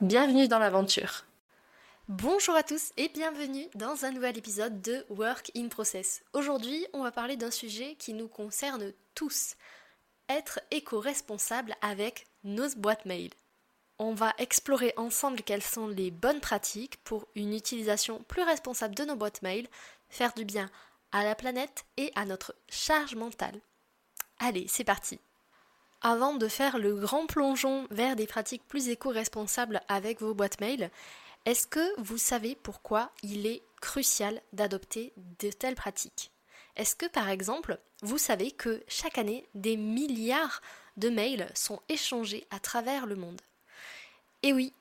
Bienvenue dans l'aventure. Bonjour à tous et bienvenue dans un nouvel épisode de Work in Process. Aujourd'hui, on va parler d'un sujet qui nous concerne tous. Être éco-responsable avec nos boîtes mail. On va explorer ensemble quelles sont les bonnes pratiques pour une utilisation plus responsable de nos boîtes mail, faire du bien à la planète et à notre charge mentale. Allez, c'est parti. Avant de faire le grand plongeon vers des pratiques plus éco-responsables avec vos boîtes mail, est-ce que vous savez pourquoi il est crucial d'adopter de telles pratiques? Est-ce que par exemple, vous savez que chaque année, des milliards de mails sont échangés à travers le monde? Et oui,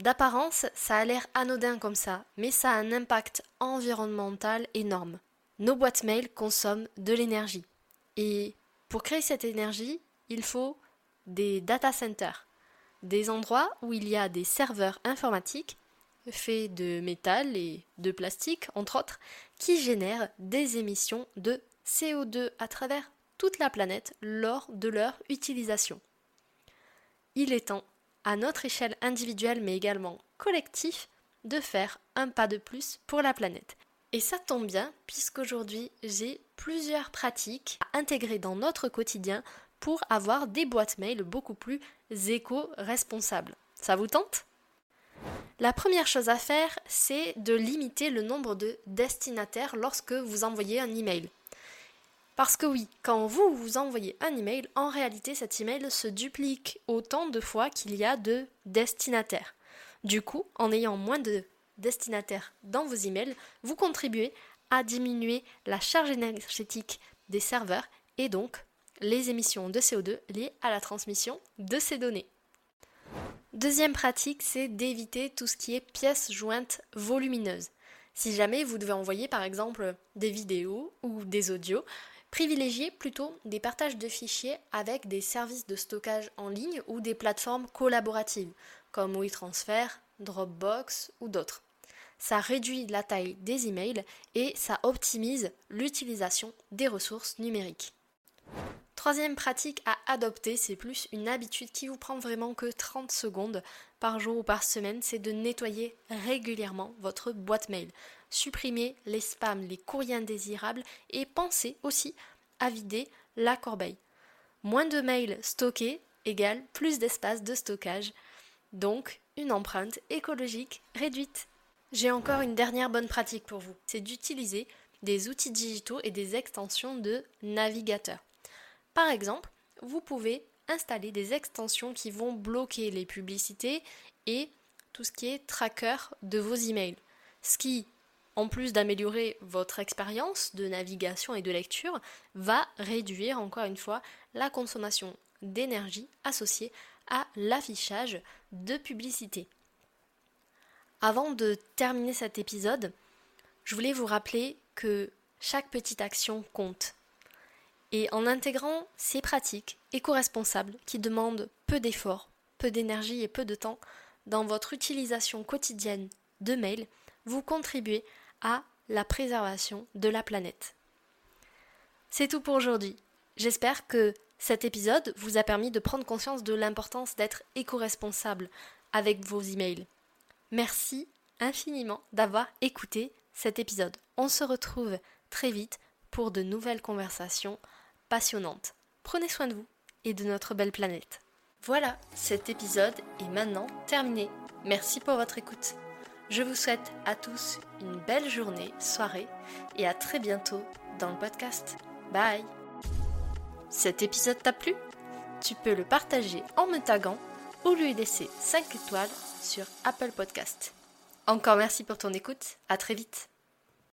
d'apparence, ça a l'air anodin comme ça, mais ça a un impact environnemental énorme. Nos boîtes mail consomment de l'énergie. Et pour créer cette énergie, il faut des data centers, des endroits où il y a des serveurs informatiques faits de métal et de plastique, entre autres, qui génèrent des émissions de CO2 à travers toute la planète lors de leur utilisation. Il est temps, à notre échelle individuelle mais également collective, de faire un pas de plus pour la planète. Et ça tombe bien, puisqu'aujourd'hui j'ai plusieurs pratiques à intégrer dans notre quotidien pour avoir des boîtes mail beaucoup plus éco-responsables. Ça vous tente? La première chose à faire, c'est de limiter le nombre de destinataires lorsque vous envoyez un email. Parce que oui, quand vous vous envoyez un email, en réalité cet email se duplique autant de fois qu'il y a de destinataires. Du coup, en ayant moins de destinataires dans vos emails, vous contribuez à diminuer la charge énergétique des serveurs et donc les émissions de CO2 liées à la transmission de ces données. Deuxième pratique, c'est d'éviter tout ce qui est pièces jointes volumineuses. Si jamais vous devez envoyer par exemple des vidéos ou des audios, privilégiez plutôt des partages de fichiers avec des services de stockage en ligne ou des plateformes collaboratives comme WeTransfer, Dropbox ou d'autres. Ça réduit la taille des emails et ça optimise l'utilisation des ressources numériques. Troisième pratique à adopter, c'est plus une habitude qui vous prend vraiment que 30 secondes par jour ou par semaine, c'est de nettoyer régulièrement votre boîte mail. Supprimez les spams, les courriers indésirables et pensez aussi à vider la corbeille. Moins de mails stockés égale plus d'espace de stockage, donc une empreinte écologique réduite. J'ai encore une dernière bonne pratique pour vous, c'est d'utiliser des outils digitaux et des extensions de navigateur. Par exemple, vous pouvez installer des extensions qui vont bloquer les publicités et tout ce qui est tracker de vos emails. Ce qui, en plus d'améliorer votre expérience de navigation et de lecture, va réduire encore une fois la consommation d'énergie associée à l'affichage de publicité. Avant de terminer cet épisode, je voulais vous rappeler que chaque petite action compte et en intégrant ces pratiques éco-responsables qui demandent peu d'efforts, peu d'énergie et peu de temps dans votre utilisation quotidienne de mail, vous contribuez à la préservation de la planète. C'est tout pour aujourd'hui. J'espère que cet épisode vous a permis de prendre conscience de l'importance d'être éco-responsable avec vos emails. Merci infiniment d'avoir écouté cet épisode. On se retrouve très vite pour de nouvelles conversations passionnante. Prenez soin de vous et de notre belle planète. Voilà, cet épisode est maintenant terminé. Merci pour votre écoute. Je vous souhaite à tous une belle journée, soirée et à très bientôt dans le podcast. Bye Cet épisode t'a plu? Tu peux le partager en me taguant ou lui laisser 5 étoiles sur Apple Podcast. Encore merci pour ton écoute, à très vite